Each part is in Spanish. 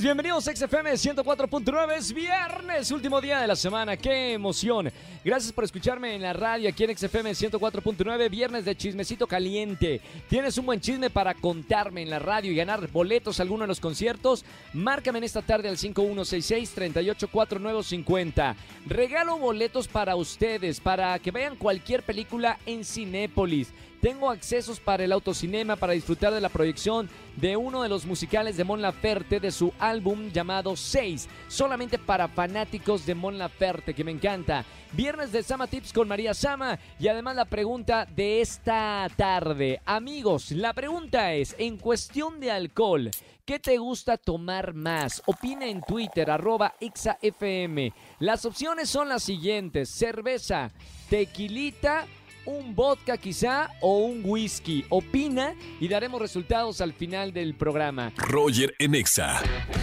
Bienvenidos a XFM 104.9. Es viernes, último día de la semana. ¡Qué emoción! Gracias por escucharme en la radio aquí en XFM 104.9. Viernes de chismecito caliente. ¿Tienes un buen chisme para contarme en la radio y ganar boletos a alguno de los conciertos? Márcame en esta tarde al 5166-384950. Regalo boletos para ustedes, para que vean cualquier película en Cinépolis. Tengo accesos para el autocinema para disfrutar de la proyección de uno de los musicales de Mon Laferte de su álbum llamado 6, solamente para fanáticos de Mon Laferte, que me encanta. Viernes de Sama Tips con María Sama y además la pregunta de esta tarde. Amigos, la pregunta es, en cuestión de alcohol, ¿Qué te gusta tomar más? Opina en Twitter, arroba XAFM. Las opciones son las siguientes. Cerveza, tequilita un vodka quizá o un whisky. Opina y daremos resultados al final del programa. Roger en Exa.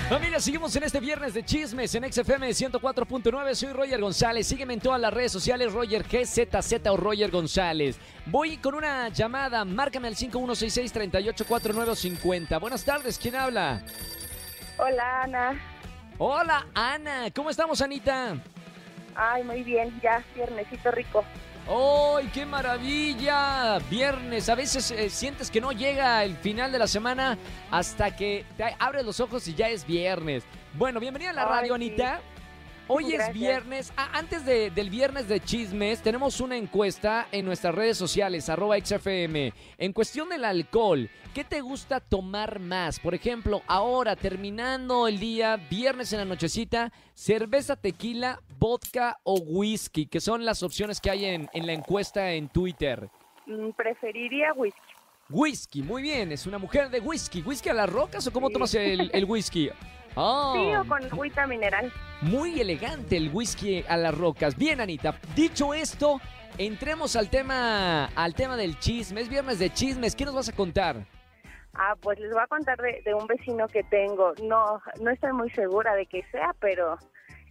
Familia, seguimos en este viernes de chismes en XFM 104.9. Soy Roger González. Sígueme en todas las redes sociales, Roger GZZ o Roger González. Voy con una llamada. Márcame al 5166-384950. Buenas tardes, ¿quién habla? Hola, Ana. Hola, Ana. ¿Cómo estamos, Anita? Ay, muy bien, ya, viernesito rico. ¡Ay, qué maravilla! Viernes, a veces eh, sientes que no llega el final de la semana hasta que te abres los ojos y ya es viernes. Bueno, bienvenida a la Ay, radio, sí. Anita. Hoy es viernes. Ah, antes de- del viernes de chismes, tenemos una encuesta en nuestras redes sociales, arroba XFM. En cuestión del alcohol, ¿qué te gusta tomar más? Por ejemplo, ahora, terminando el día, viernes en la nochecita, cerveza, tequila, vodka o whisky, que son las opciones que hay en, en la encuesta en Twitter. Mm, Preferiría whisky. Whisky, muy bien, es una mujer de whisky. ¿Whisky a las rocas o cómo Sí. tomas el, el whisky? Ah, Sí, o con agüita mineral. muy elegante el whisky a las rocas. Bien, Anita. Dicho esto, entremos al tema, al tema del chisme. Es viernes de chismes. ¿Qué nos vas a contar? Ah, pues les voy a contar de, de un vecino que tengo. No, no estoy muy segura de que sea, pero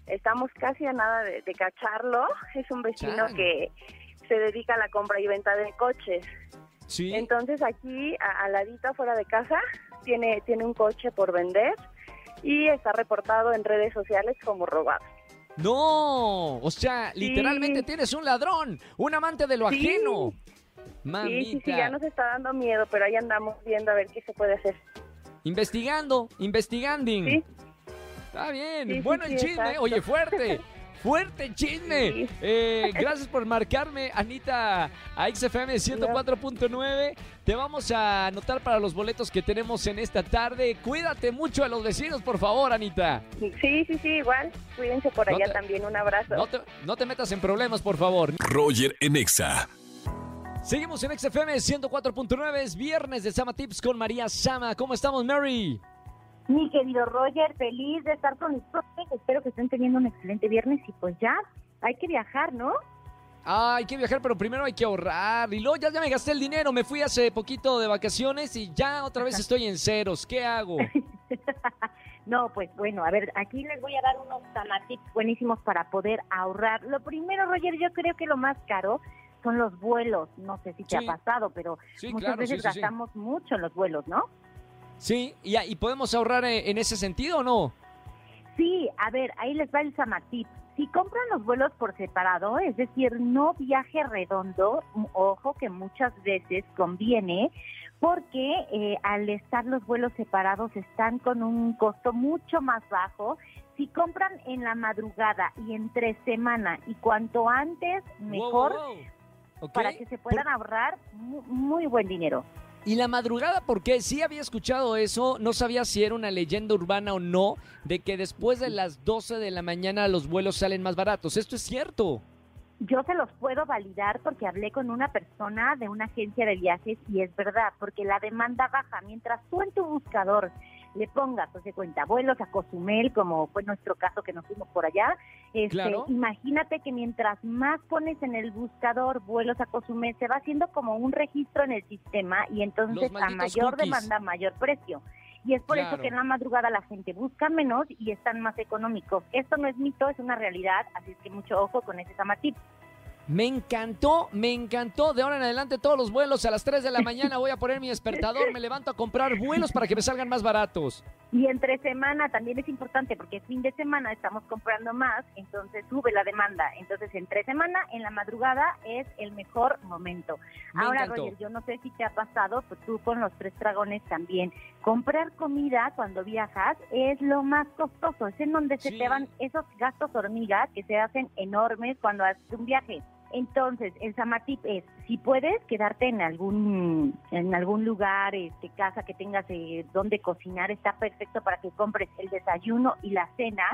estamos casi a nada de, de cacharlo. Es un vecino Chan. que se dedica a la compra y venta de coches. Sí. Entonces aquí, a- al ladito afuera de casa, tiene, tiene un coche por vender y está reportado en redes sociales como robado. No, o sea, literalmente Sí. tienes un ladrón, un amante de lo Sí. ajeno. Sí, Mamita. sí, sí, ya nos está dando miedo, pero ahí andamos viendo a ver qué se puede hacer. Investigando, investigando. Sí. Está bien. Sí, sí, bueno, el sí, chisme. exacto. Oye, fuerte. Fuerte chisme. Sí. Eh, gracias por marcarme, Anita, a XFM 104.9. Te vamos a anotar para los boletos que tenemos en esta tarde. Cuídate mucho a los vecinos, por favor, Anita. Sí, sí, sí, igual. Cuídense por No allá te- también. Un abrazo. No te, no te metas en problemas, por favor. Roger en Exa. Seguimos en XFM 104.9. Es viernes de Sama Tips con María Sama. ¿Cómo estamos, Mary? Mi querido Roger, feliz de estar con ustedes. Espero que estén teniendo un excelente viernes y pues ya, hay que viajar, ¿no? Ah, hay que viajar, pero primero hay que ahorrar. Y luego ya, ya me gasté el dinero. Me fui hace poquito de vacaciones y ya otra vez estoy en ceros. ¿Qué hago? no, pues bueno, a ver, aquí les voy a dar unos tips buenísimos para poder ahorrar. Lo primero, Roger, yo creo que lo más caro son los vuelos. No sé si te Sí. ha pasado, pero Sí, muchas claro, veces sí. gastamos mucho en los vuelos, ¿no? Sí, ¿y, y podemos ahorrar en, en ese sentido o no? Sí, a ver, ahí les va el Samatip. Si compran los vuelos por separado, es decir, no viaje redondo, ojo que muchas veces conviene, porque eh, al estar los vuelos separados están con un costo mucho más bajo. Si compran en la madrugada y entre semana y cuanto antes, mejor, Wow, wow, wow. Ok. para que se puedan Por- ahorrar mu- muy buen dinero. Y la madrugada, porque sí había escuchado eso, no sabía si era una leyenda urbana o no, de que después de las 12 de la mañana los vuelos salen más baratos. ¿Esto es cierto? Yo se los puedo validar porque hablé con una persona de una agencia de viajes y es verdad, porque la demanda baja. Mientras tú en tu buscador le pongas, pues de cuenta, vuelos a Cozumel, como fue nuestro caso que nos fuimos por allá, este, Claro. imagínate que mientras más pones en el buscador vuelos a Cozumel, se va haciendo como un registro en el sistema y entonces a mayor cookies. demanda, mayor precio. Y es por eso que en la madrugada la gente busca menos y están más económicos. Esto no es mito, es una realidad, así es que mucho ojo con ese Samatip. Me encantó, me encantó. De ahora en adelante todos los vuelos a las 3 de la mañana voy a poner mi despertador, me levanto a comprar vuelos para que me salgan más baratos. Y entre semana también es importante porque fin de semana estamos comprando más, entonces sube la demanda. Entonces entre semana, en la madrugada es el mejor momento. Me Ahora, encantó. Roger, yo no sé si te ha pasado, pues tú con los tres dragones también. Comprar comida cuando viajas es lo más costoso, es en donde se te van esos gastos hormiga que se hacen enormes cuando haces un viaje. Entonces, el Samatip es, si puedes quedarte en algún en algún lugar, este casa que tengas eh, donde cocinar, está perfecto para que compres el desayuno y la cena.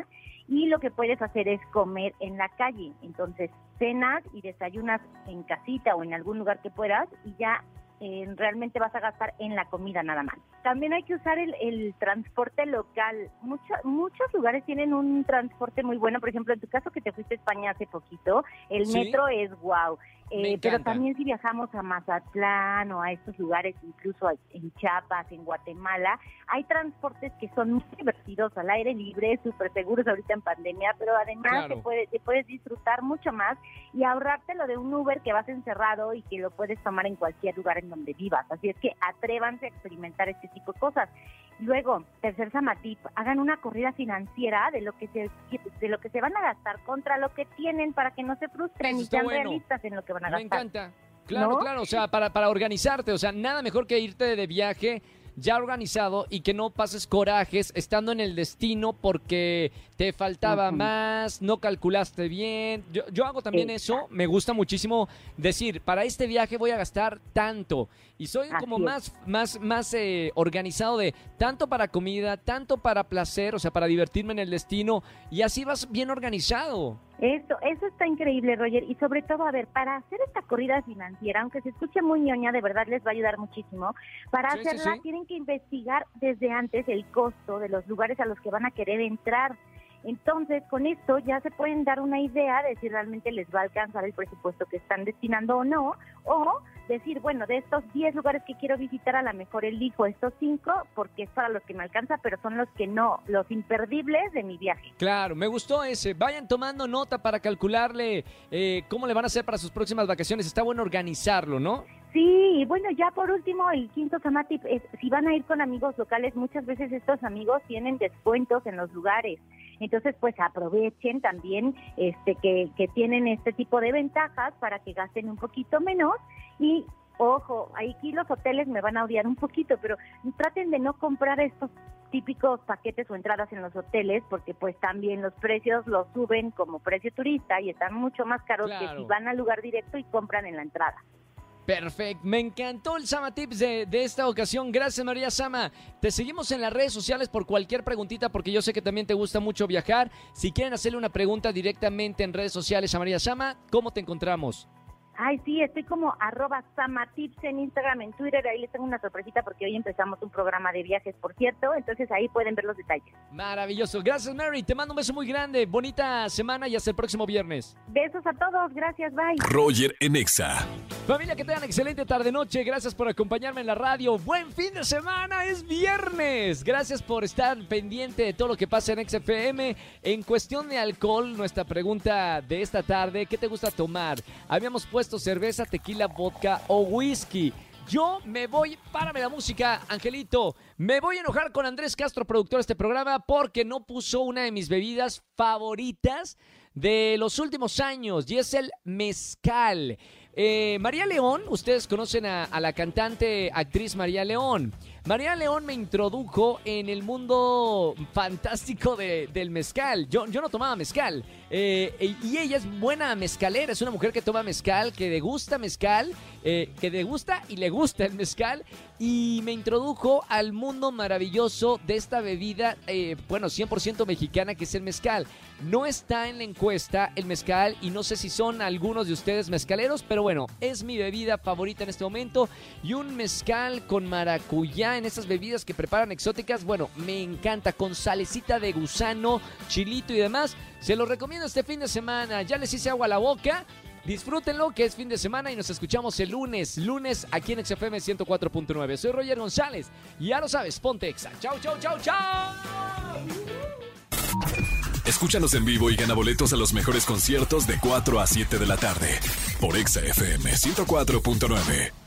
Y lo que puedes hacer es comer en la calle. Entonces, cenas y desayunas en casita o en algún lugar que puedas y ya eh, realmente vas a gastar en la comida nada más. También hay que usar el, el transporte local. Mucho- muchos lugares tienen un transporte muy bueno. Por ejemplo, en tu caso que te fuiste a España hace poquito, el Sí. metro es wow. Eh, pero también si viajamos a Mazatlán o a estos lugares, incluso en Chiapas, en Guatemala, hay transportes que son muy divertidos al aire libre, súper seguros ahorita en pandemia, pero además Claro. te, puedes, te puedes disfrutar mucho más y ahorrarte lo de un Uber que vas encerrado y que lo puedes tomar en cualquier lugar en donde vivas. Así es que atrévanse a experimentar este tipo de cosas. Luego, tercer Samatip, hagan una corrida financiera de lo que se de lo que se van a gastar contra lo que tienen para que no se frustren y sean bueno. realistas en lo que van a Me gastar. encanta. Claro, ¿No? claro, o sea, para, para organizarte, o sea, nada mejor que irte de viaje ya organizado y que no pases corajes estando en el destino porque te faltaba más, no calculaste bien. Yo, yo hago también eso, Exacto. me gusta muchísimo decir, para este viaje voy a gastar tanto. Y soy Así como es. más, más, más eh, organizado de tanto para comida, tanto para placer, o sea, para divertirme en el destino. Y así vas bien organizado. Eso, eso está increíble, Roger. Y sobre todo, a ver, para hacer esta corrida financiera, aunque se escuche muy ñoña, de verdad les va a ayudar muchísimo. Para Sí, sí, hacerla sí. tienen que investigar desde antes el costo de los lugares a los que van a querer entrar. Entonces, con esto ya se pueden dar una idea de si realmente les va a alcanzar el presupuesto que están destinando o no, o decir, bueno, de estos 10 lugares que quiero visitar, a lo mejor elijo estos 5 porque es para los que me alcanza, pero son los que no, los imperdibles de mi viaje. Claro, me gustó ese. Vayan tomando nota para calcularle eh, cómo le van a hacer para sus próximas vacaciones. Está bueno organizarlo, ¿no? Sí, y bueno, ya por último, el quinto Samatip es, si van a ir con amigos locales, muchas veces estos amigos tienen descuentos en los lugares. Entonces, pues aprovechen también este que, que tienen este tipo de ventajas para que gasten un poquito menos y ojo, aquí los hoteles me van a odiar un poquito, pero traten de no comprar estos típicos paquetes o entradas en los hoteles porque pues también los precios los suben como precio turista y están mucho más caros que si van al lugar directo y compran en la entrada. Perfecto. Me encantó el Sama Tips de, de esta ocasión. Gracias, María Sama. Te seguimos en las redes sociales por cualquier preguntita, porque yo sé que también te gusta mucho viajar. Si quieren hacerle una pregunta directamente en redes sociales a María Sama, ¿cómo te encontramos? Ay, sí, estoy como arroba samatips en Instagram, en Twitter. Ahí les tengo una sorpresita porque hoy empezamos un programa de viajes, por cierto. Entonces ahí pueden ver los detalles. Maravilloso. Gracias, Mary. Te mando un beso muy grande. Bonita semana y hasta el próximo viernes. Besos a todos. Gracias. Bye. Roger en Exa. Familia, que tengan excelente tarde-noche. Gracias por acompañarme en la radio. Buen fin de semana. Es viernes. Gracias por estar pendiente de todo lo que pasa en XFM. En cuestión de alcohol, nuestra pregunta de esta tarde, ¿qué te gusta tomar? Habíamos puesto cerveza, tequila, vodka o whisky. Yo me voy, párame la música, Angelito. Me voy a enojar con Andrés Castro, productor de este programa, porque no puso una de mis bebidas favoritas de los últimos años y es el mezcal. Eh, María León, ustedes conocen a, a la cantante actriz María León. María León me introdujo en el mundo fantástico de- del mezcal. Yo, yo no tomaba mezcal. Eh, y ella es buena mezcalera. Es una mujer que toma mezcal, que degusta mezcal, eh, que degusta y le gusta el mezcal. Y me introdujo al mundo maravilloso de esta bebida, eh, bueno, 100% mexicana, que es el mezcal. No está en la encuesta el mezcal y no sé si son algunos de ustedes mezcaleros, pero bueno, es mi bebida favorita en este momento. Y un mezcal con maracuyá en esas bebidas que preparan exóticas, bueno, me encanta, con salecita de gusano, chilito y demás. Se lo recomiendo este fin de semana. Ya les hice agua a la boca. Disfrútenlo, que es fin de semana y nos escuchamos el lunes, lunes aquí en XFM 104.9. Soy Roger González y ya lo sabes, ponte Exa. Chau, chau, chau, chau. Escúchanos en vivo y gana boletos a los mejores conciertos de 4 a 7 de la tarde por Exa FM 104.9.